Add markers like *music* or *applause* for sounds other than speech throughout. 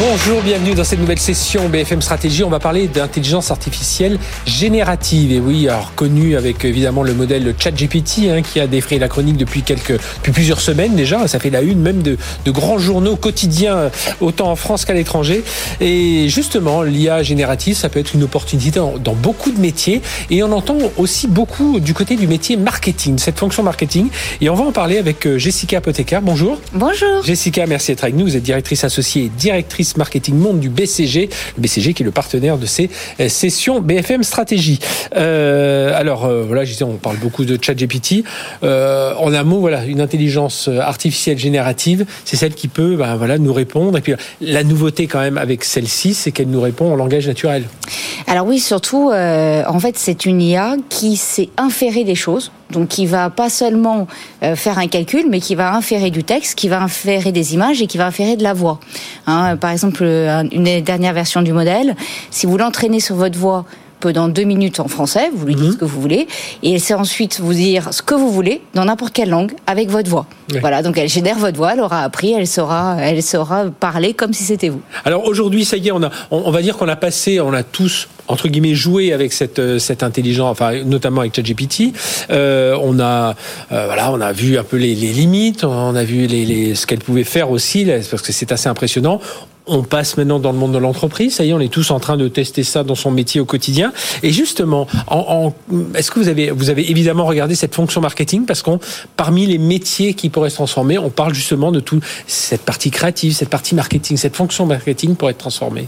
Bonjour, bienvenue dans cette nouvelle session BFM Stratégie. On va parler d'intelligence artificielle générative. Et oui, alors connu avec évidemment le modèle ChatGPT hein, qui a défrayé la chronique depuis quelques, depuis plusieurs semaines déjà. Ça fait la une même de, de grands journaux quotidiens, autant en France qu'à l'étranger. Et justement, l'IA générative, ça peut être une opportunité dans, dans, beaucoup de métiers. Et on entend aussi beaucoup du côté du métier marketing, cette fonction marketing. Et on va en parler avec euh, Jessica Apothecar. Bonjour. Bonjour. Jessica, merci d'être avec nous. Vous êtes directrice associée et directrice marketing monde du BCG, le BCG qui est le partenaire de ces euh, sessions BFM Stratégie. Euh, alors euh, voilà, je disais, on parle beaucoup de ChatGPT. En un mot, une intelligence artificielle générative, c'est celle qui peut, ben, nous répondre. Et puis la nouveauté quand même avec celle-ci, c'est qu'elle nous répond en langage naturel. Alors oui, surtout, en fait, c'est une IA qui sait inférer des choses. Donc, qui va pas seulement euh, faire un calcul, mais qui va inférer du texte, qui va inférer des images et qui va inférer de la voix. Hein, par exemple, une dernière version du modèle, si vous l'entraînez sur votre voix pendant deux minutes en français, vous lui dites Mhm. ce que vous voulez, et elle sait ensuite vous dire ce que vous voulez dans n'importe quelle langue avec votre voix. Oui. Voilà, donc elle génère votre voix, elle aura appris, elle saura, elle saura parler comme si c'était vous. Alors aujourd'hui, ça y est, on a, on, on va dire qu'on a passé, on a tous entre guillemets joué avec cette euh, cette intelligence, enfin notamment avec ChatGPT. Euh, on a euh, voilà, on a vu un peu les, les limites, on a vu les, les ce qu'elle pouvait faire aussi, parce que c'est assez impressionnant. On passe maintenant dans le monde de l'entreprise. Ça y est, on est tous en train de tester ça dans son métier au quotidien. Et justement, en, en- est-ce que vous avez, vous avez évidemment regardé cette fonction marketing? Parce qu'on, parmi les métiers qui pourraient se transformer, on parle justement de tout cette partie créative, cette partie marketing, cette fonction marketing pourrait être transformée.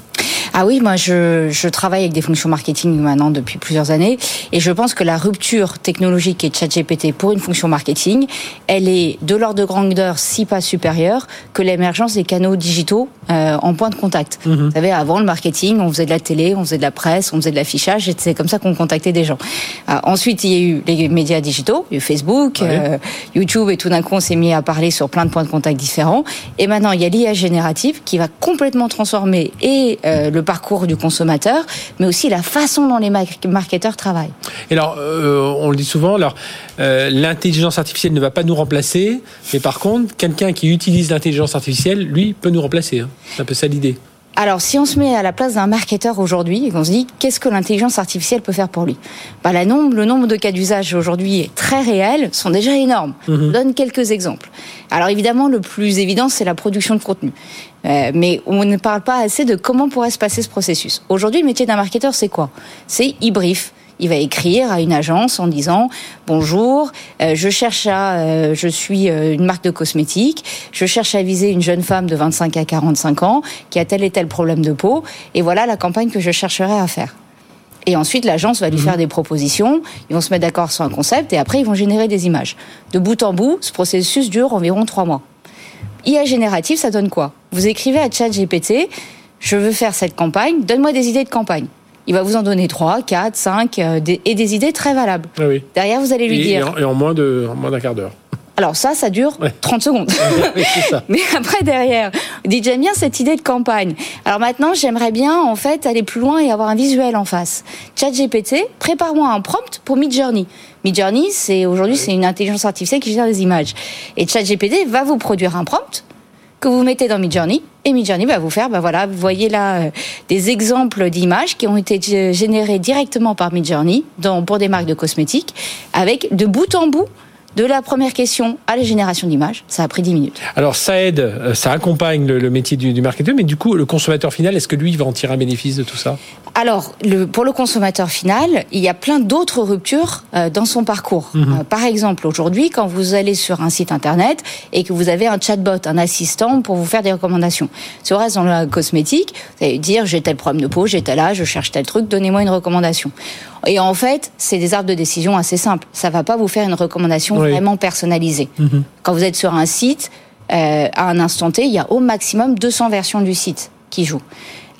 Ah oui, moi je, je travaille avec des fonctions marketing maintenant depuis plusieurs années et je pense que la rupture technologique et ChatGPT pour une fonction marketing, elle est de l'ordre de grandeur, si pas supérieure, que l'émergence des canaux digitaux euh, en point de contact. Vous savez, avant le marketing, on faisait de la télé, on faisait de la presse, on faisait de l'affichage et c'est comme ça qu'on contactait des gens. Ah, ensuite, il y a eu les médias digitaux, il y a eu Facebook, euh, YouTube et tout d'un coup on s'est mis à parler sur plein de points de contact différents. Et maintenant il y a l'IA générative qui va complètement transformer et euh, le parcours du consommateur, mais aussi la façon dont les mar- marketeurs travaillent. Et alors, euh, on le dit souvent, alors euh, l'intelligence artificielle ne va pas nous remplacer, mais par contre, quelqu'un qui utilise l'intelligence artificielle, lui, peut nous remplacer. hein. C'est un peu ça l'idée. Alors, si on se met à la place d'un marketeur aujourd'hui et qu'on se dit qu'est-ce que l'intelligence artificielle peut faire pour lui, bah, la nombre, le nombre de cas d'usage aujourd'hui est très réel, sont déjà énormes. Je vous donne quelques exemples. Alors évidemment, le plus évident, c'est la production de contenu. Euh, mais on ne parle pas assez de comment pourrait se passer ce processus. Aujourd'hui, le métier d'un marketeur, c'est quoi? C'est il brief. Il va écrire à une agence en disant bonjour, euh, je cherche à, euh, je suis euh, une marque de cosmétiques, je cherche à viser une jeune femme de 25 à 45 ans qui a tel et tel problème de peau, et voilà la campagne que je chercherai à faire. Et ensuite, l'agence va lui faire des propositions, ils vont se mettre d'accord sur un concept, et après, ils vont générer des images. De bout en bout, ce processus dure environ trois mois. IA générative, ça donne quoi? Vous écrivez à ChatGPT, je veux faire cette campagne, donne-moi des idées de campagne. Il va vous en donner 3, 4, 5, euh, des- et des idées très valables. Ah oui. Derrière, vous allez lui Et, dire. et en moins de, en moins d'un quart d'heure. Alors ça, ça dure Ouais. 30 secondes. *laughs* Oui, c'est ça. *laughs* Mais après derrière, vous dites j'aime bien cette idée de campagne. Alors maintenant, j'aimerais bien en fait aller plus loin et avoir un visuel en face. ChatGPT, prépare-moi un prompt pour Midjourney. Midjourney, c'est aujourd'hui c'est une intelligence artificielle qui gère des images. Et ChatGPT va vous produire un prompt que vous mettez dans Midjourney Midjourney va vous faire, ben voilà, vous voyez là euh, des exemples d'images qui ont été générées directement par Midjourney dans, pour des marques de cosmétiques avec de bout en bout de la première question à la génération d'images, ça a pris 10 minutes. Alors ça aide, euh, ça accompagne le, métier du, du marketeur, mais du coup, le consommateur final, est-ce que lui, va en tirer un bénéfice de tout ça? Alors, le, pour le consommateur final, il y a plein d'autres ruptures euh, dans son parcours. Mhm. Euh, par exemple, aujourd'hui, quand vous allez sur un site internet et que vous avez un chatbot, un assistant pour vous faire des recommandations. Si reste dans la cosmétique, vous allez dire j'ai tel problème de peau, j'ai tel âge, je cherche tel truc, donnez-moi une recommandation. Et en fait, c'est des arbres de décision assez simples. Ça va pas vous faire une recommandation vraiment personnalisée. Mhm. Quand vous êtes sur un site, euh, à un instant T, il y a au maximum 200 versions du site qui jouent.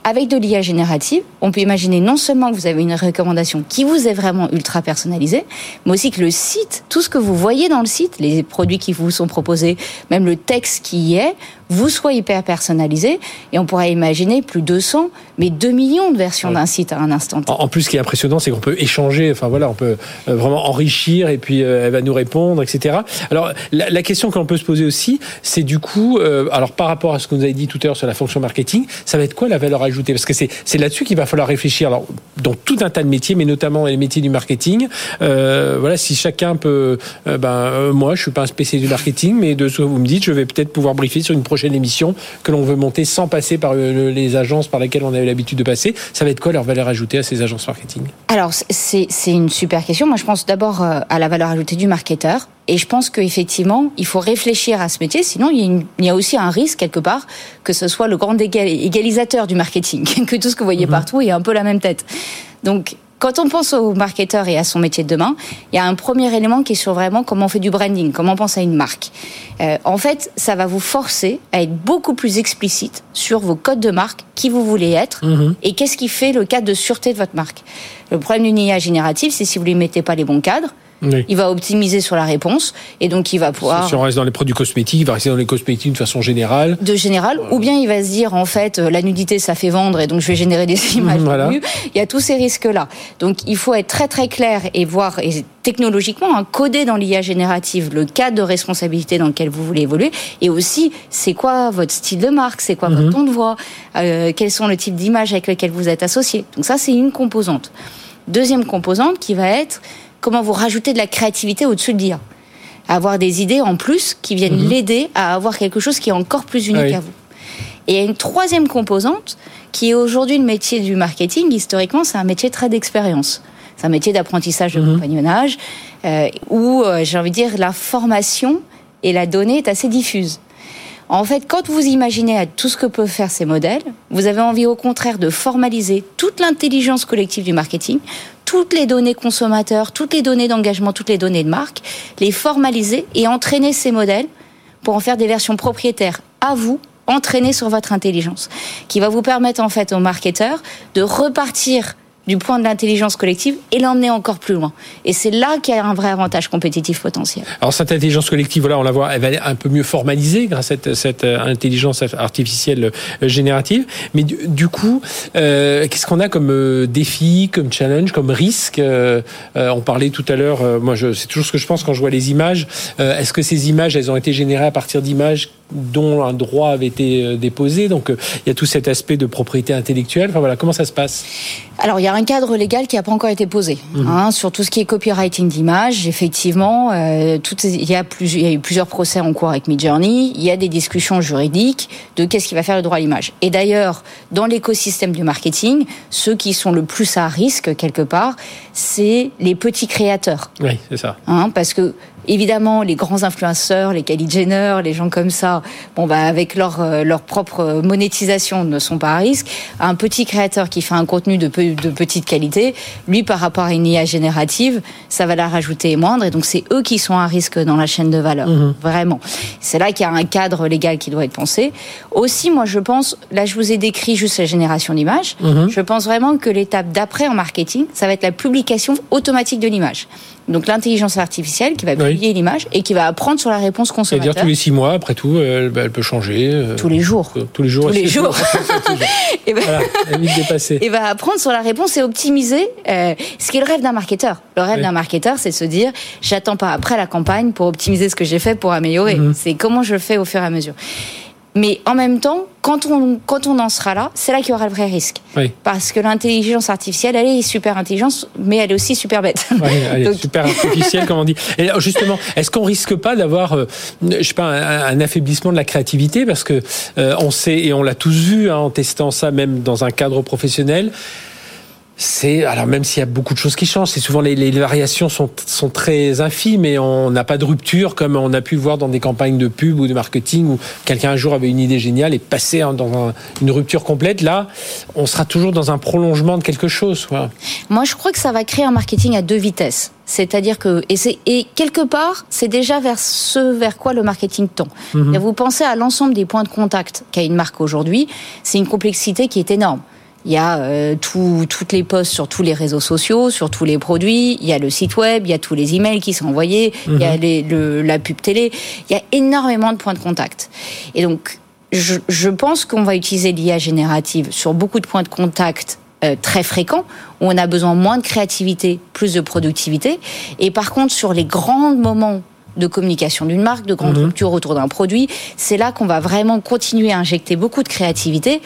Avec de l'IA générative, on peut imaginer non seulement que vous avez une recommandation qui vous est vraiment ultra personnalisée, mais aussi que le site, tout ce que vous voyez dans le site, les produits qui vous sont proposés, même le texte qui y est, vous soit hyper personnalisé. Et on pourrait imaginer plus de 200, mais 2 millions de versions d'un site à un instant. En plus, ce qui est impressionnant, c'est qu'on peut échanger, enfin voilà, on peut euh, vraiment enrichir et puis euh, elle va nous répondre, etc. Alors, la, question qu'on peut se poser aussi, c'est du coup, euh, alors par rapport à ce que vous avez dit tout à l'heure sur la fonction marketing, ça va être quoi la valeur ajoutée? Parce que c'est là-dessus qu'il va falloir réfléchir. Alors, dans tout un tas de métiers, mais notamment les métiers du marketing, voilà, si chacun peut, ben, moi, je suis pas un spécialiste du marketing, mais de ce que vous me dites, je vais peut-être pouvoir briefer sur une prochaine prochaine émission que l'on veut monter sans passer par les agences par lesquelles on avait l'habitude de passer. Ça va être quoi leur valeur ajoutée à ces agences marketing? Alors, c'est une super question. Moi, je pense d'abord euh, à la valeur ajoutée du marketeur. Et je pense qu'effectivement, il faut réfléchir à ce métier. Sinon, il y, a aussi un risque, quelque part, que ce soit le grand égalisateur du marketing, *laughs* que tout ce que vous voyez mhm. partout ait un peu la même tête. Donc, quand on pense au marketeur et à son métier de demain, il y a un premier élément qui est sur vraiment comment on fait du branding, comment on pense à une marque. Euh, en fait, ça va vous forcer à être beaucoup plus explicite sur vos codes de marque, qui vous voulez être mhm. et qu'est-ce qui fait le cadre de sûreté de votre marque. Le problème d'une IA générative, c'est si vous ne lui mettez pas les bons cadres, il va optimiser sur la réponse et donc il va pouvoir. Si on reste dans les produits cosmétiques, il va rester dans les cosmétiques de façon générale. De général, ou bien il va se dire en fait euh, la nudité ça fait vendre et donc je vais générer des *laughs* images. voilà. Il y a tous ces risques là. Donc il faut être très très clair et voir et technologiquement hein, coder dans l'IA générative le cadre de responsabilité dans lequel vous voulez évoluer et aussi c'est quoi votre style de marque, c'est quoi votre mhm. ton de voix, euh, quels sont le type d'image avec lequel vous êtes associé. Donc ça c'est une composante. Deuxième composante qui va être comment vous rajoutez de la créativité au-dessus de l'IA. Avoir des idées en plus qui viennent mhm. l'aider à avoir quelque chose qui est encore plus unique à vous. Et il y a une troisième composante qui est aujourd'hui le métier du marketing. Historiquement, c'est un métier très d'expérience. C'est un métier d'apprentissage de mhm. compagnonnage euh, où, euh, j'ai envie de dire, la formation et la donnée est assez diffuse. En fait, quand vous imaginez tout ce que peuvent faire ces modèles, vous avez envie au contraire de formaliser toute l'intelligence collective du marketing, toutes les données consommateurs, toutes les données d'engagement, toutes les données de marque, les formaliser et entraîner ces modèles pour en faire des versions propriétaires à vous entraînées sur votre intelligence, qui va vous permettre en fait aux marketeurs de repartir du point de l'intelligence collective et l'emmener encore plus loin. Et c'est là qu'il y a un vrai avantage compétitif potentiel. Alors cette intelligence collective, voilà, on la voit, elle va être un peu mieux formalisée grâce à cette, euh, intelligence artificielle euh, générative. Mais du, coup, euh, qu'est-ce qu'on a comme défi, comme challenge, comme risque On parlait tout à l'heure, moi c'est toujours ce que je pense quand je vois les images. Est-ce que ces images, elles ont été générées à partir d'images dont un droit avait été déposé Donc il y a tout cet aspect de propriété intellectuelle. Enfin voilà, comment ça se passe? Alors, il y a un cadre légal qui n'a pas encore été posé mhm. hein, sur tout ce qui est copywriting d'images. Effectivement, euh, il, y a plus, il y a eu plusieurs procès en cours avec Midjourney. Il y a des discussions juridiques de qu'est-ce qui va faire le droit à l'image. Et d'ailleurs, dans l'écosystème du marketing, ceux qui sont le plus à risque quelque part, c'est les petits créateurs. Oui, c'est ça. Hein, parce que Évidemment, les grands influenceurs, les Kylie Jenner, les gens comme ça, bon bah avec leur euh, leur propre monétisation ne sont pas à risque. Un petit créateur qui fait un contenu de, de petite qualité, lui par rapport à une IA générative, ça va la rajouter moindre et donc c'est eux qui sont à risque dans la chaîne de valeur. Mhm. Vraiment. C'est là qu'il y a un cadre légal qui doit être pensé. Aussi, moi je pense, là je vous ai décrit juste la génération d'images. Mhm. Je pense vraiment que l'étape d'après en marketing, ça va être la publication automatique de l'image donc l'intelligence artificielle qui va publier l'image et qui va apprendre sur la réponse consommateur. C'est-à-dire tous les six mois, après tout, elle, peut changer. Euh, tous les jours. tous les jours. Tous les jours. *laughs* et ben, voilà, Et va apprendre sur la réponse et optimiser euh, ce qui est le rêve d'un marketeur. Le rêve d'un marketeur, c'est de se dire, j'attends pas après la campagne pour optimiser ce que j'ai fait pour améliorer. Mhm. C'est comment je le fais au fur et à mesure. Mais en même temps, quand on, quand on en sera là, c'est là qu'il y aura le vrai risque. Oui. Parce que l'intelligence artificielle, elle est super intelligente, mais elle est aussi super bête. Oui, elle est *laughs* Donc- super artificielle, comme on dit. Et justement, est-ce qu'on risque pas d'avoir, euh, je sais pas, un, un affaiblissement de la créativité? Parce que euh, on sait et on l'a tous vu hein, en testant ça, même dans un cadre professionnel. C'est alors même s'il y a beaucoup de choses qui changent, c'est souvent les, les variations sont, sont très infimes et on n'a pas de rupture comme on a pu le voir dans des campagnes de pub ou de marketing où quelqu'un un jour avait une idée géniale et passait dans un- une rupture complète. Là, on sera toujours dans un prolongement de quelque chose. Voilà. Moi, je crois que ça va créer un marketing à deux vitesses. C'est-à-dire que, et, quelque part, c'est déjà vers ce vers quoi le marketing tend. Mhm. Vous pensez à l'ensemble des points de contact qu'a une marque aujourd'hui, c'est une complexité qui est énorme. Il y a euh, tout- toutes les posts sur tous les réseaux sociaux, sur tous les produits. Il y a le site web, il y a tous les emails qui sont envoyés, il y a les- le- la pub télé. Il y a énormément de points de contact. Et donc, je, je pense qu'on va utiliser l'IA générative sur beaucoup de points de contact euh, très fréquents, où on a besoin moins de créativité, plus de productivité. Et par contre, sur les grands moments de communication d'une marque, de grande rupture autour d'un produit, c'est là qu'on va vraiment continuer à injecter beaucoup de créativité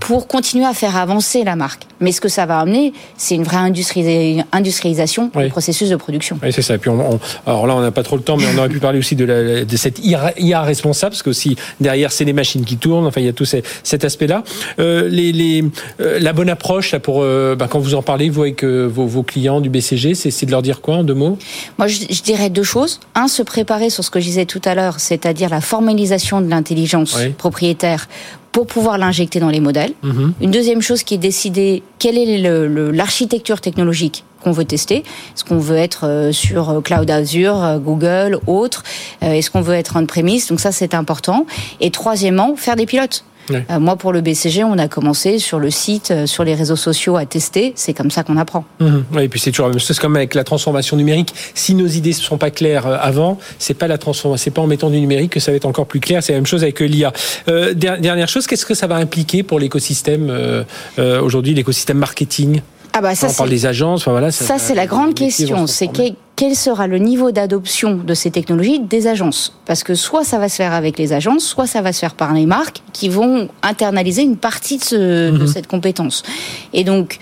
pour continuer à faire avancer la marque. Mais ce que ça va amener, c'est une vraie industri- industrialisation Oui. du processus de production. Oui, c'est ça. Et puis on, on- alors là, on n'a pas trop le temps, mais on aurait pu parler aussi de, la, de cette IA, responsable, parce que aussi derrière, c'est les machines qui tournent. Enfin, il y a tout ces- cet aspect-là. Euh, les, les, euh, la bonne approche là, pour euh, bah, quand vous en parlez, vous avec vos, vos clients du BCG, c'est c'est de leur dire quoi en deux mots? Moi, je, je dirais deux choses. Un, se préparer sur ce que je disais tout à l'heure, c'est-à-dire la formalisation de l'intelligence Oui. propriétaire pour pouvoir l'injecter dans les modèles. Mhm. Une deuxième chose qui est décider quelle est l'architecture technologique qu'on veut tester? Est-ce qu'on veut être euh, sur euh, Cloud Azure, euh, Google, autres Est-ce qu'on veut être on-premise? Donc ça, c'est important. Et troisièmement, faire des pilotes. Euh, moi, pour le BCG, on a commencé sur le site, euh, sur les réseaux sociaux à tester. C'est comme ça qu'on apprend. Mhm. Ouais, Et puis c'est toujours la même chose comme avec la transformation numérique. Si nos idées ne sont pas claires euh, avant, c'est pas la transformation, c'est pas en mettant du numérique que ça va être encore plus clair. C'est la même chose avec l'IA. Euh, der- dernière chose, qu'est-ce que ça va impliquer pour l'écosystème euh, euh, aujourd'hui, l'écosystème marketing? Ah bah ça, On parle des agences. Enfin voilà. Ça, c'est la grande question. C'est. Quel, sera le niveau d'adoption de ces technologies des agences Parce que soit ça va se faire avec les agences, soit ça va se faire par les marques qui vont internaliser une partie de, ce- de cette compétence. Et donc,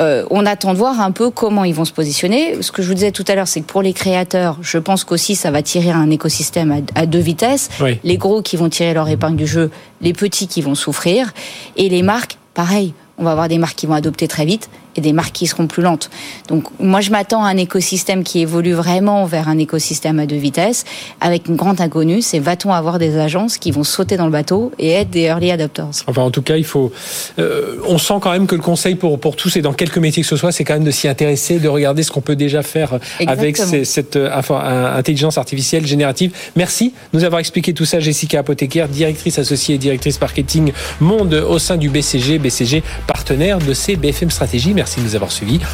euh, on attend de voir un peu comment ils vont se positionner. Ce que je vous disais tout à l'heure, c'est que pour les créateurs, je pense qu'aussi ça va tirer un écosystème à, à deux vitesses. Oui. Les gros qui vont tirer leur épingle du jeu, les petits qui vont souffrir, et les marques, pareil. On va avoir des marques qui vont adopter très vite et des marques qui seront plus lentes. Donc moi je m'attends à un écosystème qui évolue vraiment vers un écosystème à deux vitesses avec une grande inconnue, c'est va-t-on avoir des agences qui vont sauter dans le bateau et être des early adopters? Enfin, en tout cas, il faut. euh, on sent quand même que le conseil pour pour tous et dans quelques métiers que ce soit, c'est quand même de s'y intéresser, de regarder ce qu'on peut déjà faire avec ces- cette euh, un- intelligence artificielle générative. Merci de nous avoir expliqué tout ça, Jessica Apothécaire, directrice associée et directrice marketing monde au sein du BCG, BCG partenaire de ces BFM Stratégie. Merci de nous avoir suivis.